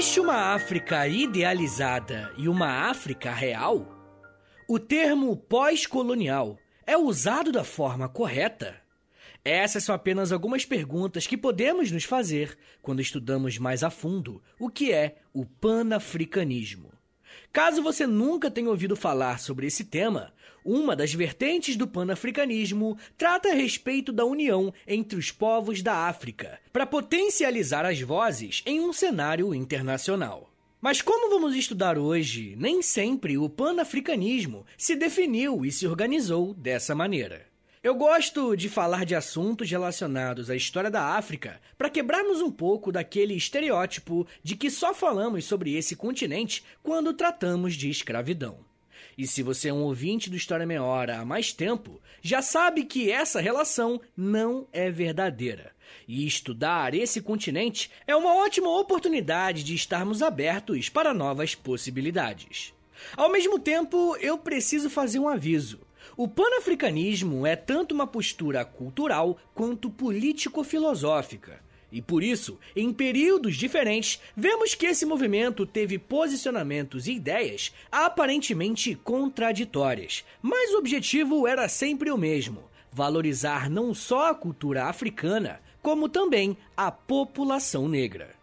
Existe uma África idealizada e uma África real? O termo pós-colonial é usado da forma correta? Essas são apenas algumas perguntas que podemos nos fazer quando estudamos mais a fundo o que é o panafricanismo. Caso você nunca tenha ouvido falar sobre esse tema, uma das vertentes do panafricanismo trata a respeito da união entre os povos da África, para potencializar as vozes em um cenário internacional. Mas como vamos estudar hoje, nem sempre o panafricanismo se definiu e se organizou dessa maneira. Eu gosto de falar de assuntos relacionados à história da África para quebrarmos um pouco daquele estereótipo de que só falamos sobre esse continente quando tratamos de escravidão. E se você é um ouvinte do História Meia Hora há mais tempo, já sabe que essa relação não é verdadeira. E estudar esse continente é uma ótima oportunidade de estarmos abertos para novas possibilidades. Ao mesmo tempo, eu preciso fazer um aviso. O panafricanismo é tanto uma postura cultural quanto político-filosófica. E por isso, em períodos diferentes, vemos que esse movimento teve posicionamentos e ideias aparentemente contraditórias, mas o objetivo era sempre o mesmo: valorizar não só a cultura africana, como também a população negra.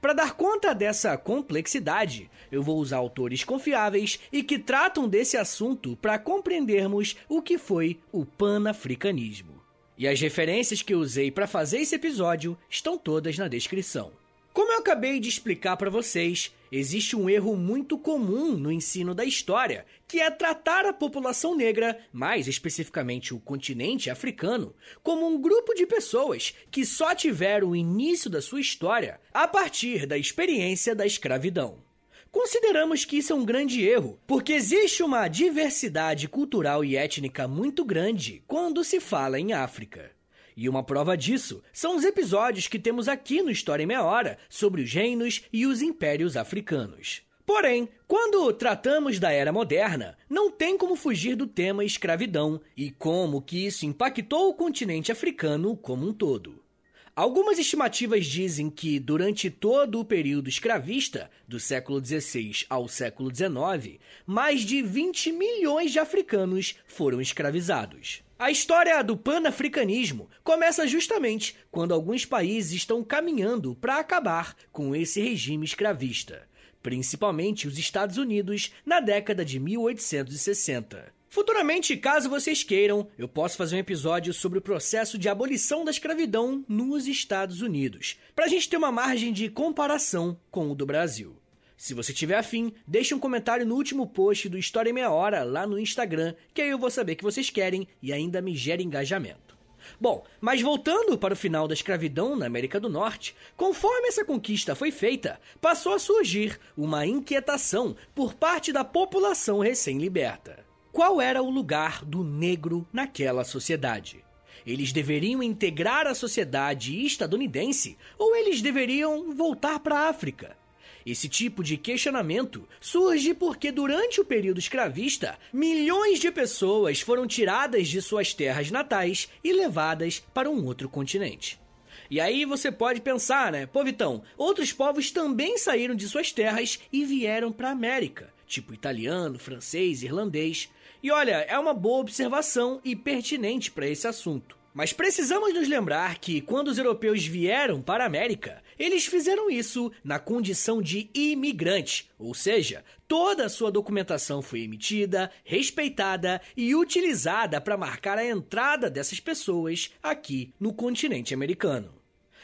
Para dar conta dessa complexidade, eu vou usar autores confiáveis e que tratam desse assunto para compreendermos o que foi o panafricanismo. E as referências que eu usei para fazer esse episódio estão todas na descrição. Como eu acabei de explicar para vocês, existe um erro muito comum no ensino da história, que é tratar a população negra, mais especificamente o continente africano, como um grupo de pessoas que só tiveram o início da sua história a partir da experiência da escravidão. Consideramos que isso é um grande erro, porque existe uma diversidade cultural e étnica muito grande quando se fala em África. E uma prova disso são os episódios que temos aqui no História em Meia Hora sobre os reinos e os impérios africanos. Porém, quando tratamos da era moderna, não tem como fugir do tema escravidão e como que isso impactou o continente africano como um todo. Algumas estimativas dizem que, durante todo o período escravista, do século XVI ao século XIX, mais de 20 milhões de africanos foram escravizados. A história do panafricanismo começa justamente quando alguns países estão caminhando para acabar com esse regime escravista, principalmente os Estados Unidos na década de 1860. Futuramente, caso vocês queiram, eu posso fazer um episódio sobre o processo de abolição da escravidão nos Estados Unidos, para a gente ter uma margem de comparação com o do Brasil. Se você tiver afim, deixe um comentário no último post do História em Meia Hora lá no Instagram, que aí eu vou saber que vocês querem e ainda me gera engajamento. Bom, mas voltando para o final da escravidão na América do Norte, conforme essa conquista foi feita, passou a surgir uma inquietação por parte da população recém-liberta qual era o lugar do negro naquela sociedade. Eles deveriam integrar a sociedade estadunidense ou eles deveriam voltar para a África? Esse tipo de questionamento surge porque, durante o período escravista, milhões de pessoas foram tiradas de suas terras natais e levadas para um outro continente. E aí você pode pensar, né? Pô, Vitão, outros povos também saíram de suas terras e vieram para a América, tipo italiano, francês, irlandês. E olha, é uma boa observação e pertinente para esse assunto. Mas precisamos nos lembrar que quando os europeus vieram para a América, eles fizeram isso na condição de imigrante, ou seja, toda a sua documentação foi emitida, respeitada e utilizada para marcar a entrada dessas pessoas aqui no continente americano.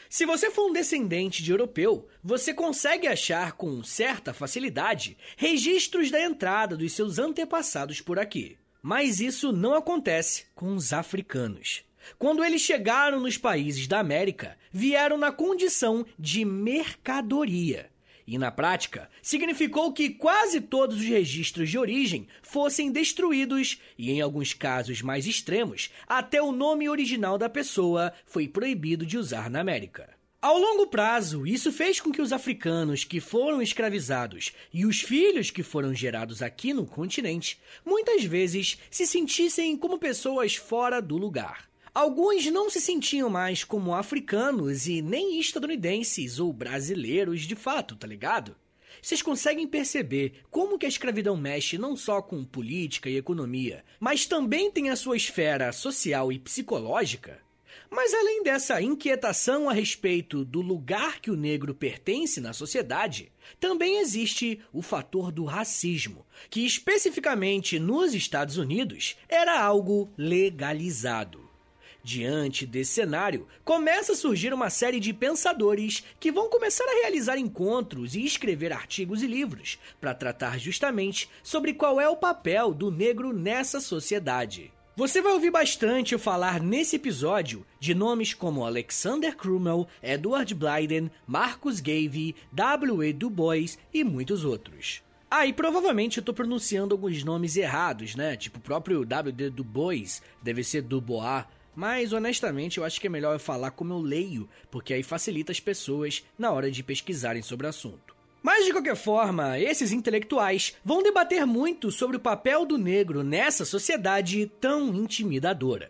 Se você for um descendente de europeu, você consegue achar com certa facilidade registros da entrada dos seus antepassados por aqui. Mas isso não acontece com os africanos. Quando eles chegaram nos países da América, vieram na condição de mercadoria. E na prática, significou que quase todos os registros de origem fossem destruídos e, em alguns casos mais extremos, até o nome original da pessoa foi proibido de usar na América. Ao longo prazo, isso fez com que os africanos que foram escravizados e os filhos que foram gerados aqui no continente muitas vezes se sentissem como pessoas fora do lugar. Alguns não se sentiam mais como africanos e nem estadunidenses ou brasileiros de fato, tá ligado? Vocês conseguem perceber como que a escravidão mexe não só com política e economia, mas também tem a sua esfera social e psicológica? Mas além dessa inquietação a respeito do lugar que o negro pertence na sociedade, também existe o fator do racismo, que especificamente nos Estados Unidos era algo legalizado. Diante desse cenário, começa a surgir uma série de pensadores que vão começar a realizar encontros e escrever artigos e livros para tratar justamente sobre qual é o papel do negro nessa sociedade. Você vai ouvir bastante falar nesse episódio de nomes como Alexander Crummell, Edward Blyden, Marcus Garvey, W. E. Du Bois e muitos outros. Ah, e provavelmente eu tô pronunciando alguns nomes errados, né? Tipo o próprio W. Du Bois, deve ser Dubois, mas honestamente eu acho que é melhor eu falar como eu leio, porque aí facilita as pessoas na hora de pesquisarem sobre o assunto. Mas de qualquer forma, esses intelectuais vão debater muito sobre o papel do negro nessa sociedade tão intimidadora.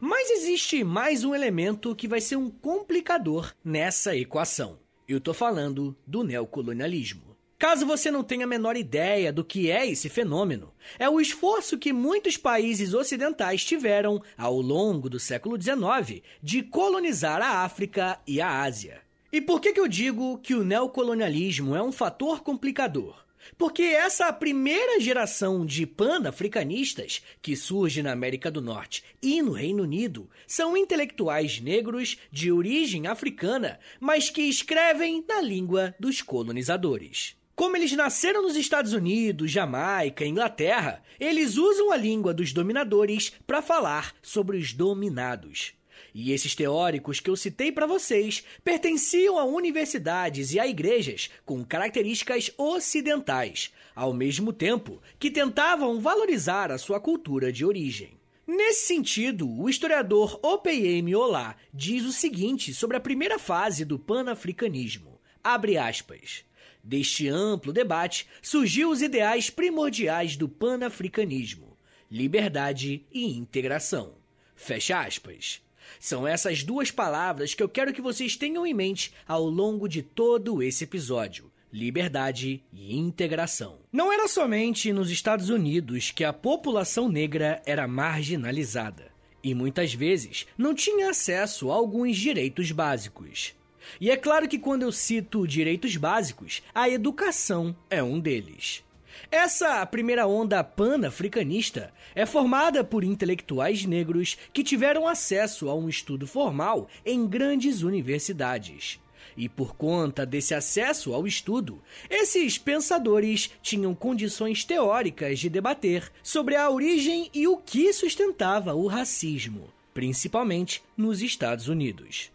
Mas existe mais um elemento que vai ser um complicador nessa equação. Eu tô falando do neocolonialismo. Caso você não tenha a menor ideia do que é esse fenômeno, é o esforço que muitos países ocidentais tiveram ao longo do século XIX de colonizar a África e a Ásia. E por que, que eu digo que o neocolonialismo é um fator complicador? Porque essa primeira geração de pan-africanistas que surge na América do Norte e no Reino Unido são intelectuais negros de origem africana, mas que escrevem na língua dos colonizadores. Como eles nasceram nos Estados Unidos, Jamaica, Inglaterra, eles usam a língua dos dominadores para falar sobre os dominados. E esses teóricos que eu citei para vocês pertenciam a universidades e a igrejas com características ocidentais, ao mesmo tempo que tentavam valorizar a sua cultura de origem. Nesse sentido, o historiador OPM Olá diz o seguinte sobre a primeira fase do panafricanismo. Abre aspas. Deste amplo debate surgiu os ideais primordiais do panafricanismo: liberdade e integração. Fecha aspas. São essas duas palavras que eu quero que vocês tenham em mente ao longo de todo esse episódio: liberdade e integração. Não era somente nos Estados Unidos que a população negra era marginalizada e muitas vezes não tinha acesso a alguns direitos básicos. E é claro que quando eu cito direitos básicos, a educação é um deles. Essa primeira onda pan-africanista é formada por intelectuais negros que tiveram acesso a um estudo formal em grandes universidades. E por conta desse acesso ao estudo, esses pensadores tinham condições teóricas de debater sobre a origem e o que sustentava o racismo, principalmente nos Estados Unidos.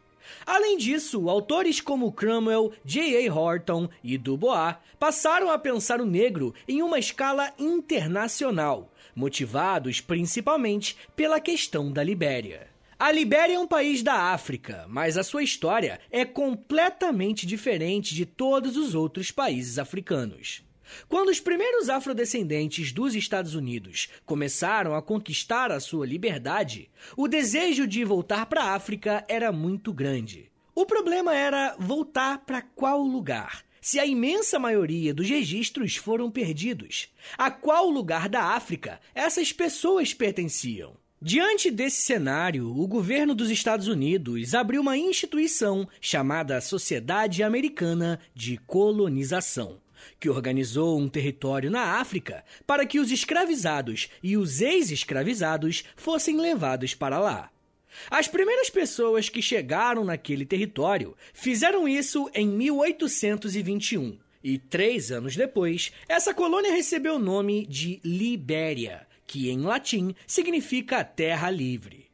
Além disso, autores como Cromwell, J.A. Horton e Dubois passaram a pensar o negro em uma escala internacional, motivados principalmente pela questão da Libéria. A Libéria é um país da África, mas a sua história é completamente diferente de todos os outros países africanos. Quando os primeiros afrodescendentes dos Estados Unidos começaram a conquistar a sua liberdade, o desejo de voltar para a África era muito grande. O problema era voltar para qual lugar? Se a imensa maioria dos registros foram perdidos, a qual lugar da África essas pessoas pertenciam? Diante desse cenário, o governo dos Estados Unidos abriu uma instituição chamada Sociedade Americana de Colonização que organizou um território na África para que os escravizados e os ex-escravizados fossem levados para lá. As primeiras pessoas que chegaram naquele território fizeram isso em 1821. E três anos depois, essa colônia recebeu o nome de Libéria, que em latim significa terra livre.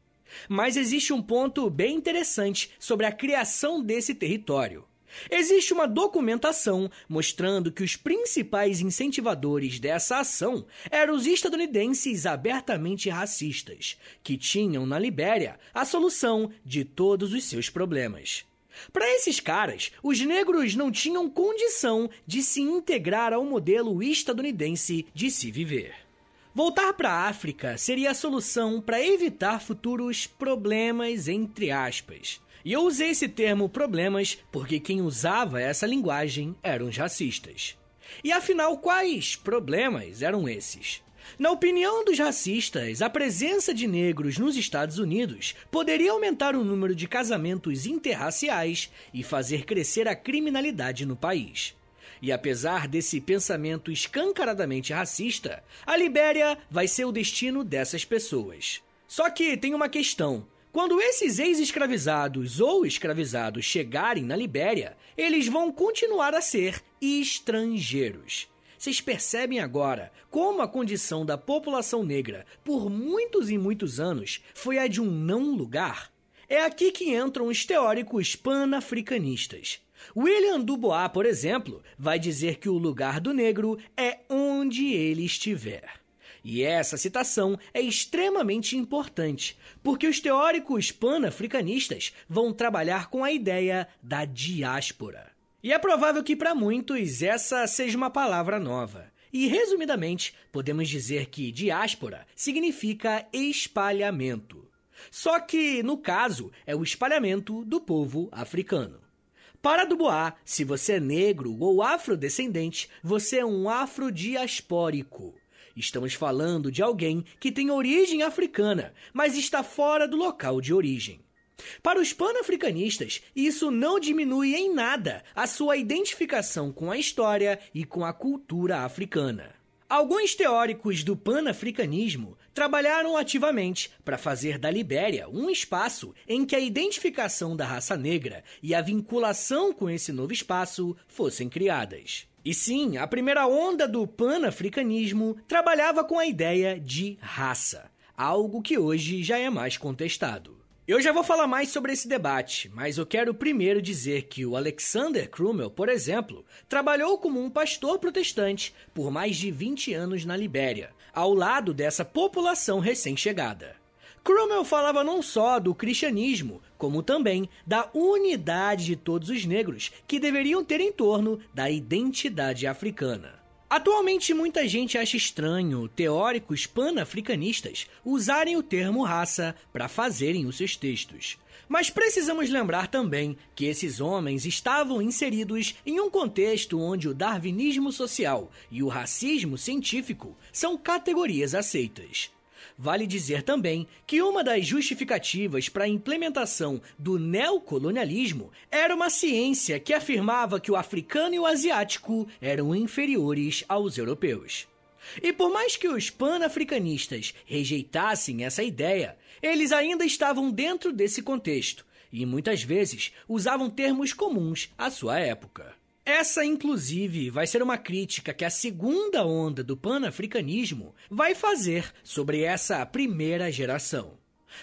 Mas existe um ponto bem interessante sobre a criação desse território. Existe uma documentação mostrando que os principais incentivadores dessa ação eram os estadunidenses abertamente racistas, que tinham na Libéria a solução de todos os seus problemas. Para esses caras, os negros não tinham condição de se integrar ao modelo estadunidense de se viver. Voltar para a África seria a solução para evitar futuros problemas, entre aspas. E eu usei esse termo problemas porque quem usava essa linguagem eram os racistas. E afinal, quais problemas eram esses? Na opinião dos racistas, a presença de negros nos Estados Unidos poderia aumentar o número de casamentos interraciais e fazer crescer a criminalidade no país. E apesar desse pensamento escancaradamente racista, a Libéria vai ser o destino dessas pessoas. Só que tem uma questão. Quando esses ex-escravizados ou escravizados chegarem na Libéria, eles vão continuar a ser estrangeiros. Vocês percebem agora como a condição da população negra por muitos e muitos anos foi a de um não lugar? É aqui que entram os teóricos panafricanistas. William Dubois, por exemplo, vai dizer que o lugar do negro é onde ele estiver. E essa citação é extremamente importante, porque os teóricos panafricanistas vão trabalhar com a ideia da diáspora. E é provável que para muitos essa seja uma palavra nova. E, resumidamente, podemos dizer que diáspora significa espalhamento. Só que, no caso, é o espalhamento do povo africano. Para Dubois, se você é negro ou afrodescendente, você é um afrodiaspórico. Estamos falando de alguém que tem origem africana, mas está fora do local de origem. Para os panafricanistas, isso não diminui em nada a sua identificação com a história e com a cultura africana. Alguns teóricos do panafricanismo trabalharam ativamente para fazer da Libéria um espaço em que a identificação da raça negra e a vinculação com esse novo espaço fossem criadas. E sim, a primeira onda do panafricanismo trabalhava com a ideia de raça, algo que hoje já é mais contestado. Eu já vou falar mais sobre esse debate, mas eu quero primeiro dizer que o Alexander Crummell, por exemplo, trabalhou como um pastor protestante por mais de 20 anos na Libéria, ao lado dessa população recém-chegada. Crummell falava não só do cristianismo, como também da unidade de todos os negros que deveriam ter em torno da identidade africana. Atualmente, muita gente acha estranho teóricos panafricanistas usarem o termo raça para fazerem os seus textos. Mas precisamos lembrar também que esses homens estavam inseridos em um contexto onde o darwinismo social e o racismo científico são categorias aceitas. Vale dizer também que uma das justificativas para a implementação do neocolonialismo era uma ciência que afirmava que o africano e o asiático eram inferiores aos europeus. E por mais que os panafricanistas rejeitassem essa ideia, eles ainda estavam dentro desse contexto e muitas vezes usavam termos comuns à sua época. Essa, inclusive, vai ser uma crítica que a segunda onda do panafricanismo vai fazer sobre essa primeira geração.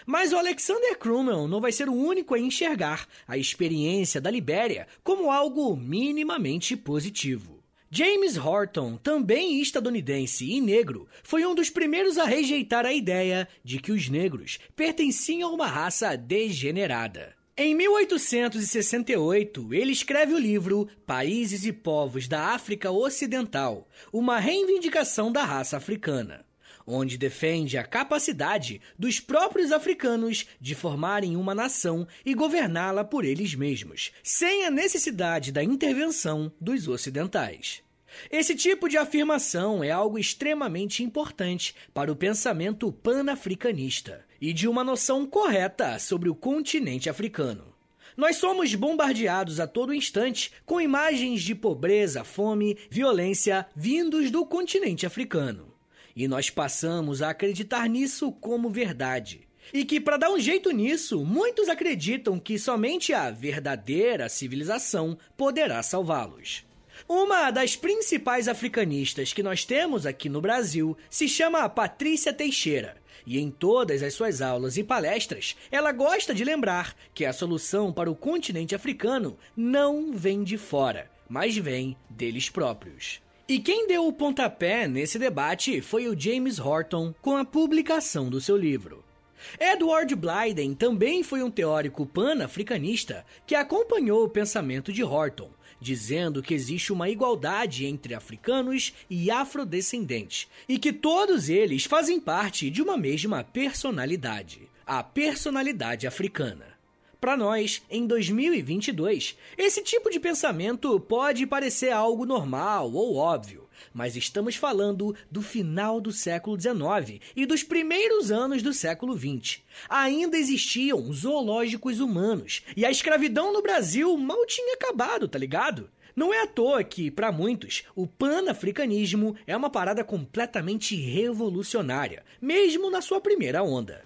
Mas o Alexander Crummell não vai ser o único a enxergar a experiência da Libéria como algo minimamente positivo. James Horton, também estadunidense e negro, foi um dos primeiros a rejeitar a ideia de que os negros pertenciam a uma raça degenerada. Em 1868, ele escreve o livro Países e Povos da África Ocidental Uma Reivindicação da Raça Africana, onde defende a capacidade dos próprios africanos de formarem uma nação e governá-la por eles mesmos, sem a necessidade da intervenção dos ocidentais. Esse tipo de afirmação é algo extremamente importante para o pensamento panafricanista e de uma noção correta sobre o continente africano. Nós somos bombardeados a todo instante com imagens de pobreza, fome, violência vindos do continente africano. E nós passamos a acreditar nisso como verdade. E que, para dar um jeito nisso, muitos acreditam que somente a verdadeira civilização poderá salvá-los. Uma das principais africanistas que nós temos aqui no Brasil se chama Patrícia Teixeira. E em todas as suas aulas e palestras, ela gosta de lembrar que a solução para o continente africano não vem de fora, mas vem deles próprios. E quem deu o pontapé nesse debate foi o James Horton com a publicação do seu livro. Edward Blyden também foi um teórico pan-africanista que acompanhou o pensamento de Horton dizendo que existe uma igualdade entre africanos e afrodescendentes e que todos eles fazem parte de uma mesma personalidade, a personalidade africana. Para nós, em 2022, esse tipo de pensamento pode parecer algo normal ou óbvio, mas estamos falando do final do século XIX e dos primeiros anos do século XX. Ainda existiam zoológicos humanos e a escravidão no Brasil mal tinha acabado, tá ligado? Não é à toa que, para muitos, o panafricanismo é uma parada completamente revolucionária, mesmo na sua primeira onda.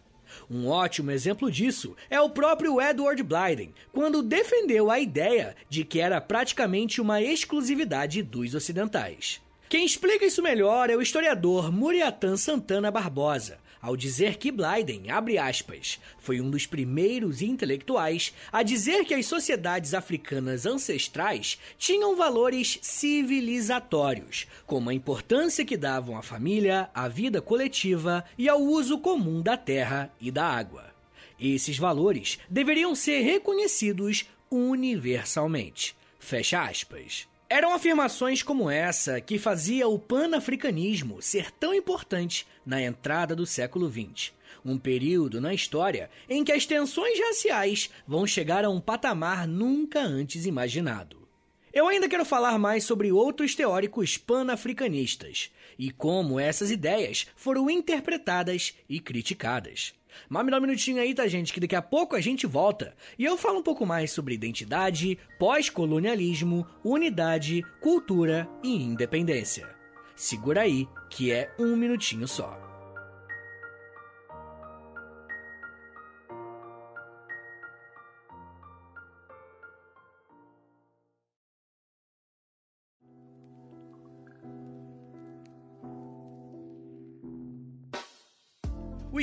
Um ótimo exemplo disso é o próprio Edward Blyden, quando defendeu a ideia de que era praticamente uma exclusividade dos ocidentais. Quem explica isso melhor é o historiador Muriatan Santana Barbosa, ao dizer que Blyden, abre aspas, foi um dos primeiros intelectuais a dizer que as sociedades africanas ancestrais tinham valores civilizatórios, como a importância que davam à família, à vida coletiva e ao uso comum da terra e da água. Esses valores deveriam ser reconhecidos universalmente. Fecha aspas. Eram afirmações como essa que fazia o panafricanismo ser tão importante na entrada do século XX, um período na história em que as tensões raciais vão chegar a um patamar nunca antes imaginado. Eu ainda quero falar mais sobre outros teóricos panafricanistas e como essas ideias foram interpretadas e criticadas. Mas me dá um minutinho aí, tá, gente? Que daqui a pouco a gente volta e eu falo um pouco mais sobre identidade, pós-colonialismo, unidade, cultura e independência. Segura aí, que é um minutinho só.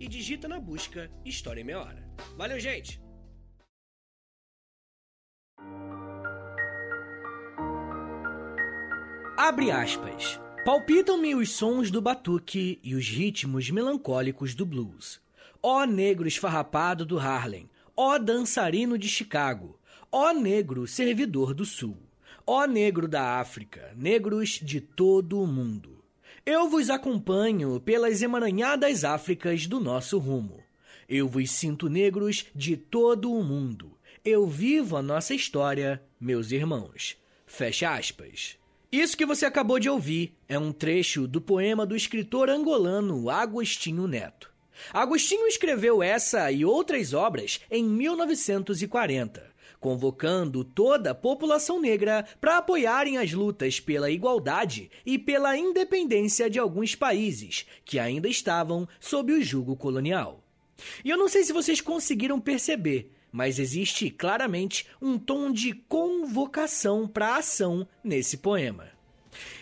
e digita na busca História em Meia Hora. Valeu, gente! Abre aspas. Palpitam-me os sons do batuque e os ritmos melancólicos do blues. Ó negro esfarrapado do Harlem, ó dançarino de Chicago, ó negro servidor do Sul, ó negro da África, negros de todo o mundo. Eu vos acompanho pelas emaranhadas Áfricas do nosso rumo. Eu vos sinto negros de todo o mundo. Eu vivo a nossa história, meus irmãos. Fecha aspas. Isso que você acabou de ouvir é um trecho do poema do escritor angolano Agostinho Neto. Agostinho escreveu essa e outras obras em 1940 convocando toda a população negra para apoiarem as lutas pela igualdade e pela independência de alguns países que ainda estavam sob o jugo colonial. E eu não sei se vocês conseguiram perceber, mas existe claramente um tom de convocação para ação nesse poema.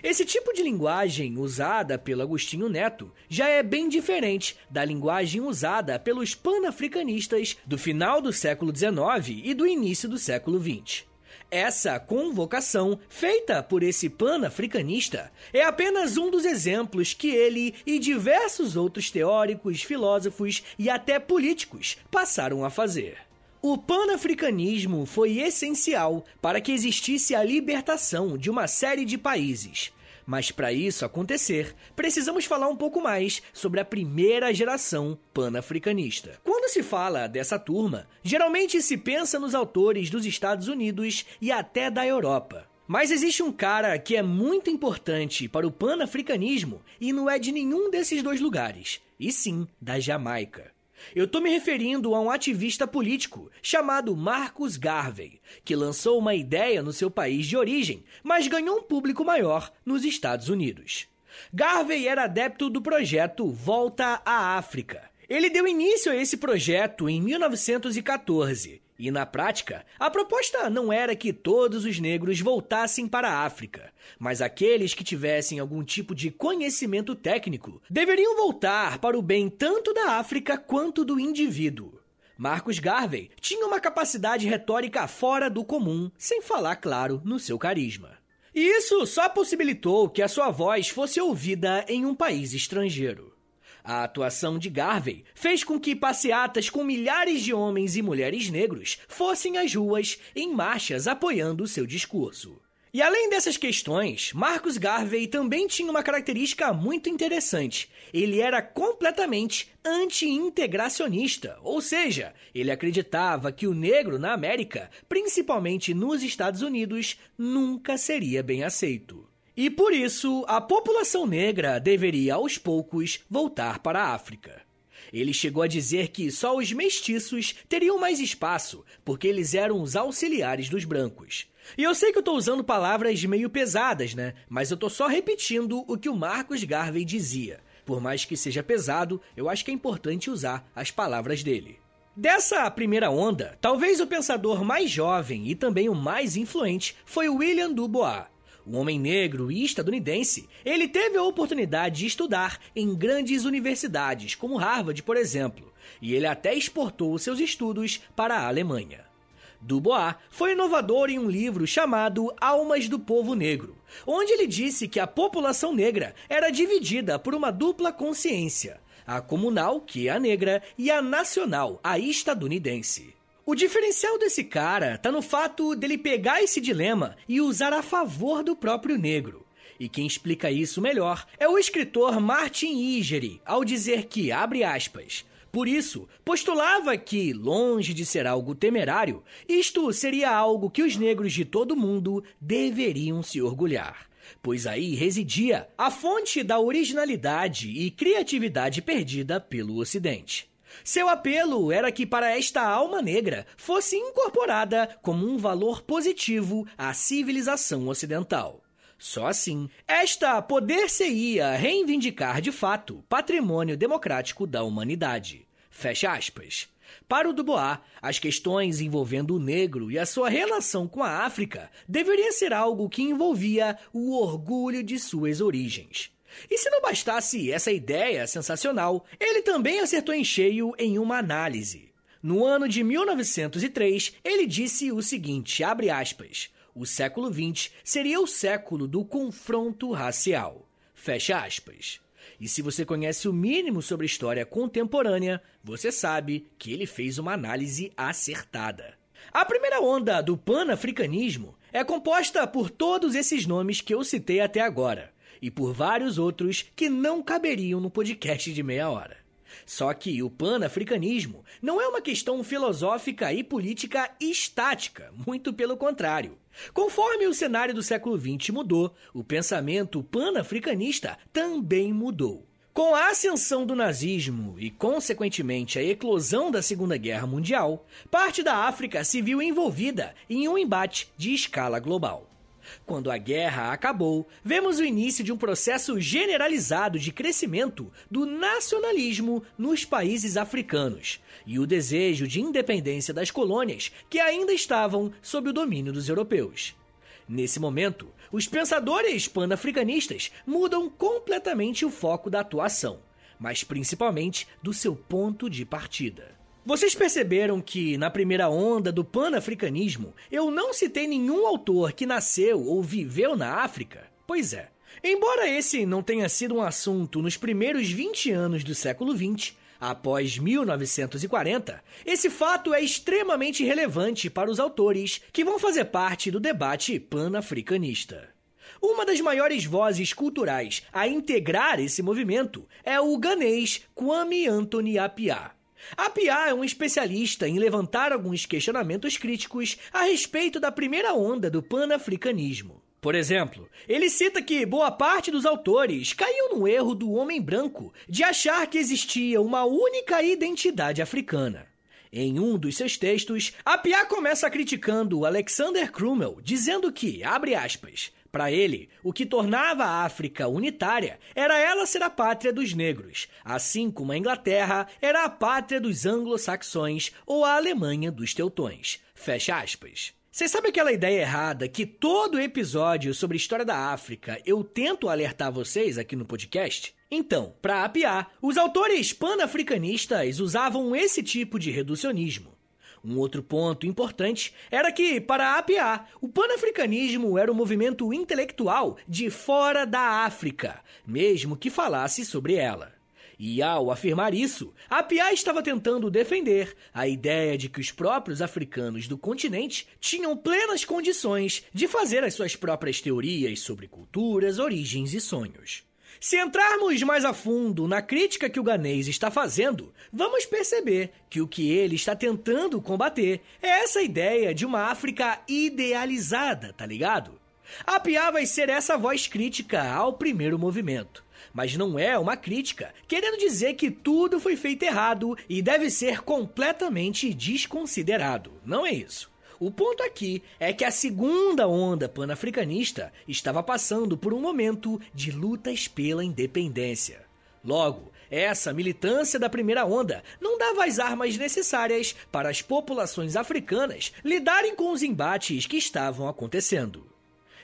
Esse tipo de linguagem usada pelo Agostinho Neto já é bem diferente da linguagem usada pelos panafricanistas do final do século XIX e do início do século XX. Essa convocação, feita por esse panafricanista, é apenas um dos exemplos que ele e diversos outros teóricos, filósofos e até políticos passaram a fazer. O panafricanismo foi essencial para que existisse a libertação de uma série de países. Mas para isso acontecer, precisamos falar um pouco mais sobre a primeira geração panafricanista. Quando se fala dessa turma, geralmente se pensa nos autores dos Estados Unidos e até da Europa. Mas existe um cara que é muito importante para o panafricanismo e não é de nenhum desses dois lugares, e sim da Jamaica. Eu estou me referindo a um ativista político chamado Marcus Garvey, que lançou uma ideia no seu país de origem, mas ganhou um público maior nos Estados Unidos. Garvey era adepto do projeto Volta à África. Ele deu início a esse projeto em 1914 e na prática, a proposta não era que todos os negros voltassem para a África, mas aqueles que tivessem algum tipo de conhecimento técnico deveriam voltar para o bem tanto da África quanto do indivíduo. Marcos Garvey tinha uma capacidade retórica fora do comum, sem falar, claro, no seu carisma. E isso só possibilitou que a sua voz fosse ouvida em um país estrangeiro. A atuação de Garvey fez com que passeatas com milhares de homens e mulheres negros fossem às ruas em marchas apoiando seu discurso. E além dessas questões, Marcus Garvey também tinha uma característica muito interessante. Ele era completamente anti-integracionista, ou seja, ele acreditava que o negro na América, principalmente nos Estados Unidos, nunca seria bem aceito. E por isso, a população negra deveria aos poucos voltar para a África. Ele chegou a dizer que só os mestiços teriam mais espaço, porque eles eram os auxiliares dos brancos. E eu sei que eu estou usando palavras meio pesadas, né? Mas eu estou só repetindo o que o Marcos Garvey dizia. Por mais que seja pesado, eu acho que é importante usar as palavras dele. Dessa primeira onda, talvez o pensador mais jovem e também o mais influente foi William Dubois um homem negro e estadunidense, ele teve a oportunidade de estudar em grandes universidades, como Harvard, por exemplo, e ele até exportou seus estudos para a Alemanha. Dubois foi inovador em um livro chamado Almas do Povo Negro, onde ele disse que a população negra era dividida por uma dupla consciência, a comunal, que é a negra, e a nacional, a estadunidense. O diferencial desse cara tá no fato dele pegar esse dilema e usar a favor do próprio negro. E quem explica isso melhor é o escritor Martin Igeri, ao dizer que, abre aspas, por isso, postulava que, longe de ser algo temerário, isto seria algo que os negros de todo mundo deveriam se orgulhar. Pois aí residia a fonte da originalidade e criatividade perdida pelo Ocidente. Seu apelo era que para esta alma negra fosse incorporada como um valor positivo à civilização ocidental. Só assim, esta poder-se-ia reivindicar de fato patrimônio democrático da humanidade. Fecha aspas. Para o Dubois, as questões envolvendo o negro e a sua relação com a África deveria ser algo que envolvia o orgulho de suas origens. E se não bastasse essa ideia sensacional, ele também acertou em cheio em uma análise. No ano de 1903, ele disse o seguinte, abre aspas, o século XX seria o século do confronto racial. Fecha aspas. E se você conhece o mínimo sobre história contemporânea, você sabe que ele fez uma análise acertada. A primeira onda do panafricanismo é composta por todos esses nomes que eu citei até agora e por vários outros que não caberiam no podcast de meia hora. Só que o panafricanismo não é uma questão filosófica e política estática, muito pelo contrário. Conforme o cenário do século XX mudou, o pensamento panafricanista também mudou. Com a ascensão do nazismo e, consequentemente, a eclosão da Segunda Guerra Mundial, parte da África se viu envolvida em um embate de escala global. Quando a guerra acabou, vemos o início de um processo generalizado de crescimento do nacionalismo nos países africanos e o desejo de independência das colônias que ainda estavam sob o domínio dos europeus. Nesse momento, os pensadores panafricanistas mudam completamente o foco da atuação, mas principalmente do seu ponto de partida. Vocês perceberam que, na primeira onda do panafricanismo, eu não citei nenhum autor que nasceu ou viveu na África? Pois é. Embora esse não tenha sido um assunto nos primeiros 20 anos do século XX, após 1940, esse fato é extremamente relevante para os autores que vão fazer parte do debate panafricanista. Uma das maiores vozes culturais a integrar esse movimento é o ganês Kwame Anthony Appiah. Apiá é um especialista em levantar alguns questionamentos críticos a respeito da primeira onda do panafricanismo. Por exemplo, ele cita que boa parte dos autores caiu no erro do homem branco de achar que existia uma única identidade africana. Em um dos seus textos, Apiá começa criticando Alexander Crummell, dizendo que, abre aspas, para ele, o que tornava a África unitária era ela ser a pátria dos negros, assim como a Inglaterra era a pátria dos anglo-saxões ou a Alemanha dos teutões. Fecha aspas. Você sabe aquela ideia errada que todo episódio sobre história da África eu tento alertar vocês aqui no podcast? Então, para apiar, os autores panafricanistas usavam esse tipo de reducionismo. Um outro ponto importante era que, para apiar, o panafricanismo era um movimento intelectual de fora da África, mesmo que falasse sobre ela. E ao afirmar isso, Apiá estava tentando defender a ideia de que os próprios africanos do continente tinham plenas condições de fazer as suas próprias teorias sobre culturas, origens e sonhos. Se entrarmos mais a fundo na crítica que o Ganês está fazendo, vamos perceber que o que ele está tentando combater é essa ideia de uma África idealizada, tá ligado? A Piá vai ser essa voz crítica ao primeiro movimento. Mas não é uma crítica, querendo dizer que tudo foi feito errado e deve ser completamente desconsiderado. Não é isso. O ponto aqui é que a segunda onda panafricanista estava passando por um momento de lutas pela independência. Logo, essa militância da primeira onda não dava as armas necessárias para as populações africanas lidarem com os embates que estavam acontecendo.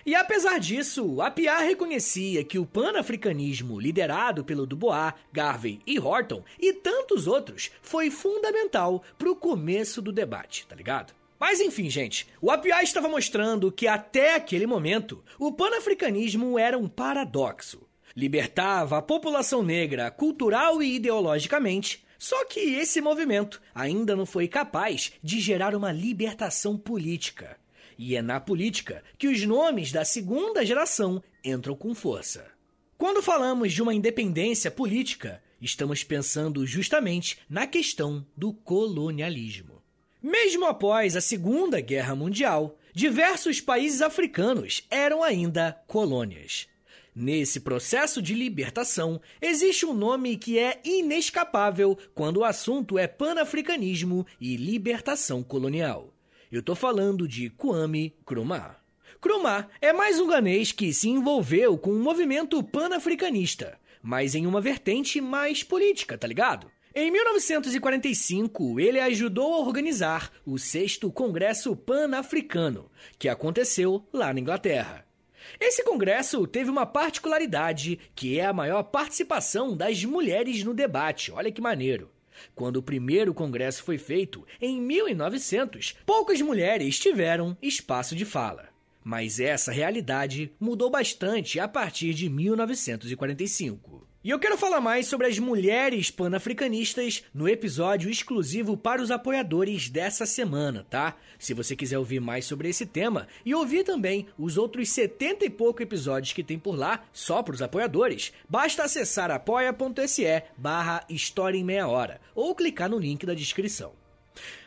E apesar disso, a Piar reconhecia que o panafricanismo liderado pelo Dubois, Garvey e Horton e tantos outros foi fundamental para o começo do debate, tá ligado? Mas enfim, gente, o API estava mostrando que até aquele momento o panafricanismo era um paradoxo. Libertava a população negra cultural e ideologicamente, só que esse movimento ainda não foi capaz de gerar uma libertação política. E é na política que os nomes da segunda geração entram com força. Quando falamos de uma independência política, estamos pensando justamente na questão do colonialismo. Mesmo após a Segunda Guerra Mundial, diversos países africanos eram ainda colônias. Nesse processo de libertação, existe um nome que é inescapável quando o assunto é panafricanismo e libertação colonial. Eu tô falando de Kwame Nkrumah. Nkrumah é mais um ganês que se envolveu com o um movimento panafricanista, mas em uma vertente mais política, tá ligado? Em 1945, ele ajudou a organizar o sexto Congresso Pan-Africano, que aconteceu lá na Inglaterra. Esse congresso teve uma particularidade, que é a maior participação das mulheres no debate. Olha que maneiro. Quando o primeiro congresso foi feito, em 1900, poucas mulheres tiveram espaço de fala. Mas essa realidade mudou bastante a partir de 1945. E eu quero falar mais sobre as mulheres panafricanistas no episódio exclusivo para os apoiadores dessa semana, tá? Se você quiser ouvir mais sobre esse tema e ouvir também os outros 70 e pouco episódios que tem por lá, só para os apoiadores, basta acessar apoia.se barra História em Meia Hora ou clicar no link da descrição.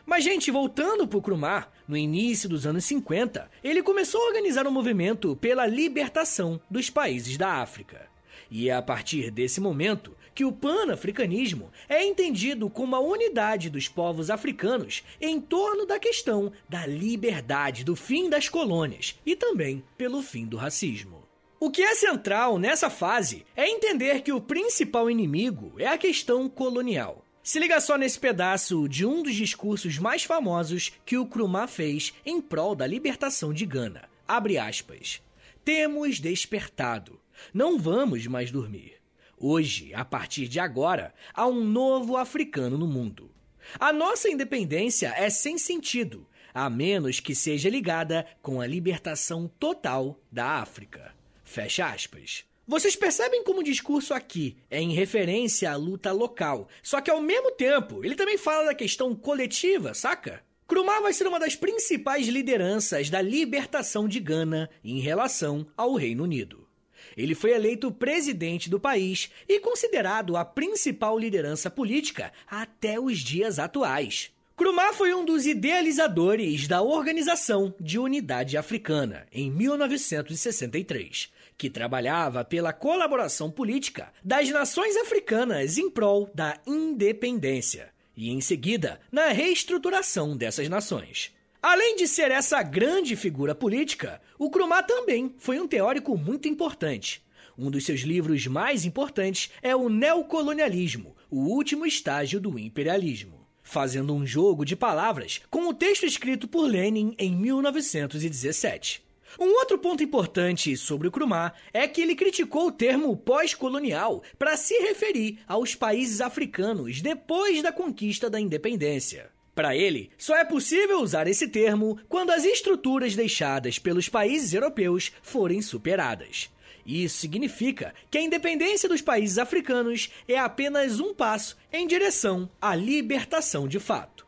Mas, gente, voltando pro Krumar, no início dos anos 50, ele começou a organizar um movimento pela libertação dos países da África. E é a partir desse momento que o panafricanismo é entendido como a unidade dos povos africanos em torno da questão da liberdade, do fim das colônias e também pelo fim do racismo. O que é central nessa fase é entender que o principal inimigo é a questão colonial. Se liga só nesse pedaço de um dos discursos mais famosos que o Krumah fez em prol da libertação de Gana. Abre aspas. Temos despertado. Não vamos mais dormir. Hoje, a partir de agora, há um novo africano no mundo. A nossa independência é sem sentido, a menos que seja ligada com a libertação total da África. Fecha aspas. Vocês percebem como o discurso aqui é em referência à luta local, só que ao mesmo tempo ele também fala da questão coletiva, saca? Krumah vai ser uma das principais lideranças da libertação de Gana em relação ao Reino Unido. Ele foi eleito presidente do país e considerado a principal liderança política até os dias atuais. Krumah foi um dos idealizadores da Organização de Unidade Africana, em 1963, que trabalhava pela colaboração política das nações africanas em prol da independência e, em seguida, na reestruturação dessas nações. Além de ser essa grande figura política, o Krumah também foi um teórico muito importante. Um dos seus livros mais importantes é o Neocolonialismo, o último estágio do imperialismo fazendo um jogo de palavras com o texto escrito por Lenin em 1917. Um outro ponto importante sobre o Krumah é que ele criticou o termo pós-colonial para se referir aos países africanos depois da conquista da independência. Para ele, só é possível usar esse termo quando as estruturas deixadas pelos países europeus forem superadas. Isso significa que a independência dos países africanos é apenas um passo em direção à libertação de fato.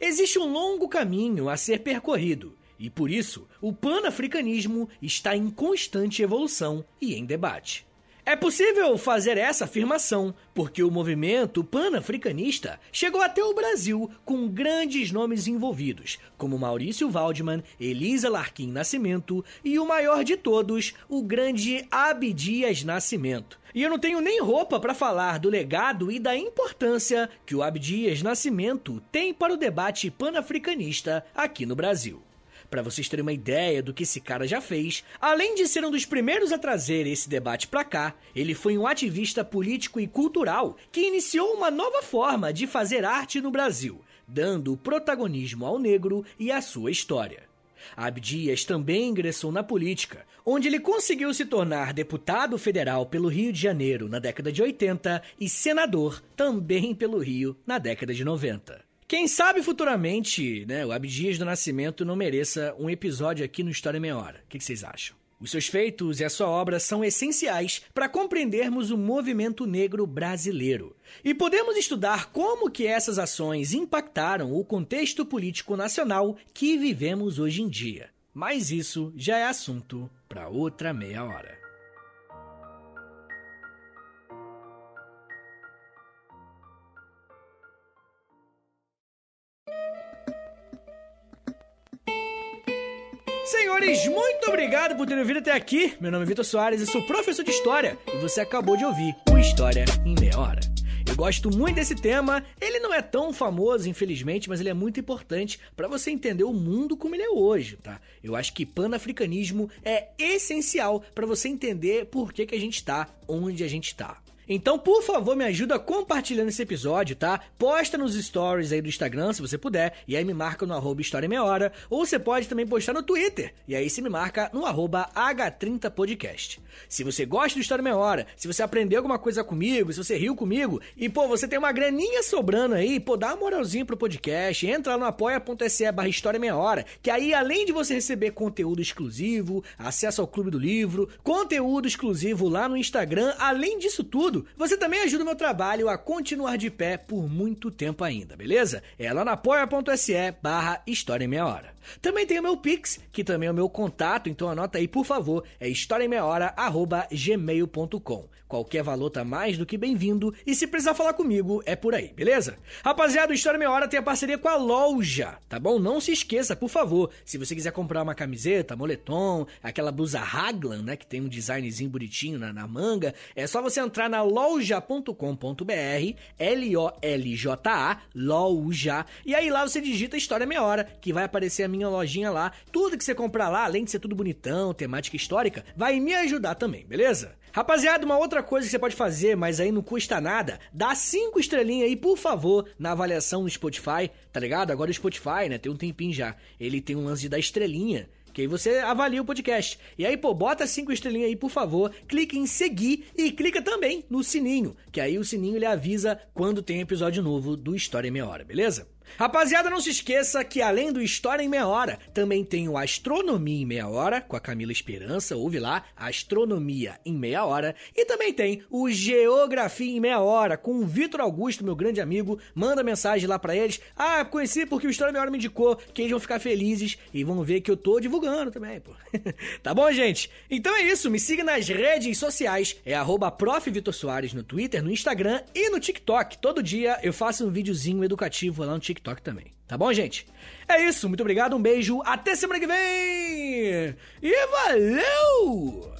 Existe um longo caminho a ser percorrido e, por isso, o panafricanismo está em constante evolução e em debate. É possível fazer essa afirmação porque o movimento panafricanista chegou até o Brasil com grandes nomes envolvidos, como Maurício Waldman, Elisa Larquim Nascimento e o maior de todos, o grande Abdias Nascimento. E eu não tenho nem roupa para falar do legado e da importância que o Abdias Nascimento tem para o debate panafricanista aqui no Brasil. Para vocês terem uma ideia do que esse cara já fez, além de ser um dos primeiros a trazer esse debate para cá, ele foi um ativista político e cultural que iniciou uma nova forma de fazer arte no Brasil, dando protagonismo ao negro e à sua história. Abdias também ingressou na política, onde ele conseguiu se tornar deputado federal pelo Rio de Janeiro na década de 80 e senador também pelo Rio na década de 90. Quem sabe futuramente, né, o Abdias do Nascimento não mereça um episódio aqui no História Meia Hora. O que vocês acham? Os seus feitos e a sua obra são essenciais para compreendermos o movimento negro brasileiro. E podemos estudar como que essas ações impactaram o contexto político nacional que vivemos hoje em dia. Mas isso já é assunto para outra meia hora. Senhores, muito obrigado por terem vindo até aqui. Meu nome é Vitor Soares e sou professor de História. E você acabou de ouvir o História em Meia Hora. Eu gosto muito desse tema. Ele não é tão famoso, infelizmente, mas ele é muito importante para você entender o mundo como ele é hoje, tá? Eu acho que panafricanismo é essencial para você entender por que, que a gente está onde a gente está. Então, por favor, me ajuda compartilhando esse episódio, tá? Posta nos stories aí do Instagram, se você puder, e aí me marca no arroba História Meia Hora, ou você pode também postar no Twitter, e aí você me marca no arroba H30podcast. Se você gosta do História Meia Hora, se você aprendeu alguma coisa comigo, se você riu comigo, e pô, você tem uma graninha sobrando aí, pô, dá uma moralzinha pro podcast, entra lá no apoia.se barra História Meia Hora, que aí além de você receber conteúdo exclusivo, acesso ao Clube do Livro, conteúdo exclusivo lá no Instagram, além disso tudo, tudo, você também ajuda o meu trabalho a continuar de pé por muito tempo ainda, beleza? É lá na apoia.se barra História em Meia Hora. Também tem o meu Pix, que também é o meu contato, então anota aí, por favor, é historiaemmeiahora.gmail.com. Qualquer valor tá mais do que bem-vindo e se precisar falar comigo, é por aí, beleza? Rapaziada, o História Meia Hora tem a parceria com a loja, tá bom? Não se esqueça, por favor, se você quiser comprar uma camiseta, moletom, aquela blusa Raglan, né, que tem um designzinho bonitinho na, na manga, é só você entrar na loja.com.br, L-O-L-J-A, loja, e aí lá você digita História Meia Hora, que vai aparecer a minha lojinha lá. Tudo que você comprar lá, além de ser tudo bonitão, temática histórica, vai me ajudar também, beleza? Rapaziada, uma outra coisa que você pode fazer, mas aí não custa nada, dá cinco estrelinhas aí, por favor, na avaliação no Spotify, tá ligado? Agora o Spotify, né, tem um tempinho já, ele tem um lance de dar estrelinha. Que aí você avalia o podcast. E aí, pô, bota cinco estrelinhas aí, por favor. Clique em seguir e clica também no sininho. Que aí o sininho ele avisa quando tem episódio novo do História em Meia Hora, beleza? Rapaziada, não se esqueça que além do História em Meia Hora, também tem o Astronomia em Meia Hora, com a Camila Esperança, ouve lá, Astronomia em Meia Hora. E também tem o Geografia em Meia Hora, com o Vitor Augusto, meu grande amigo. Manda mensagem lá para eles. Ah, conheci porque o História em Meia Hora me indicou, que eles vão ficar felizes e vão ver que eu tô divulgando também, pô. tá bom, gente? Então é isso, me siga nas redes sociais, é arroba no Twitter, no Instagram e no TikTok. Todo dia eu faço um videozinho educativo lá no TikTok também. Tá bom, gente? É isso, muito obrigado, um beijo, até semana que vem! E valeu!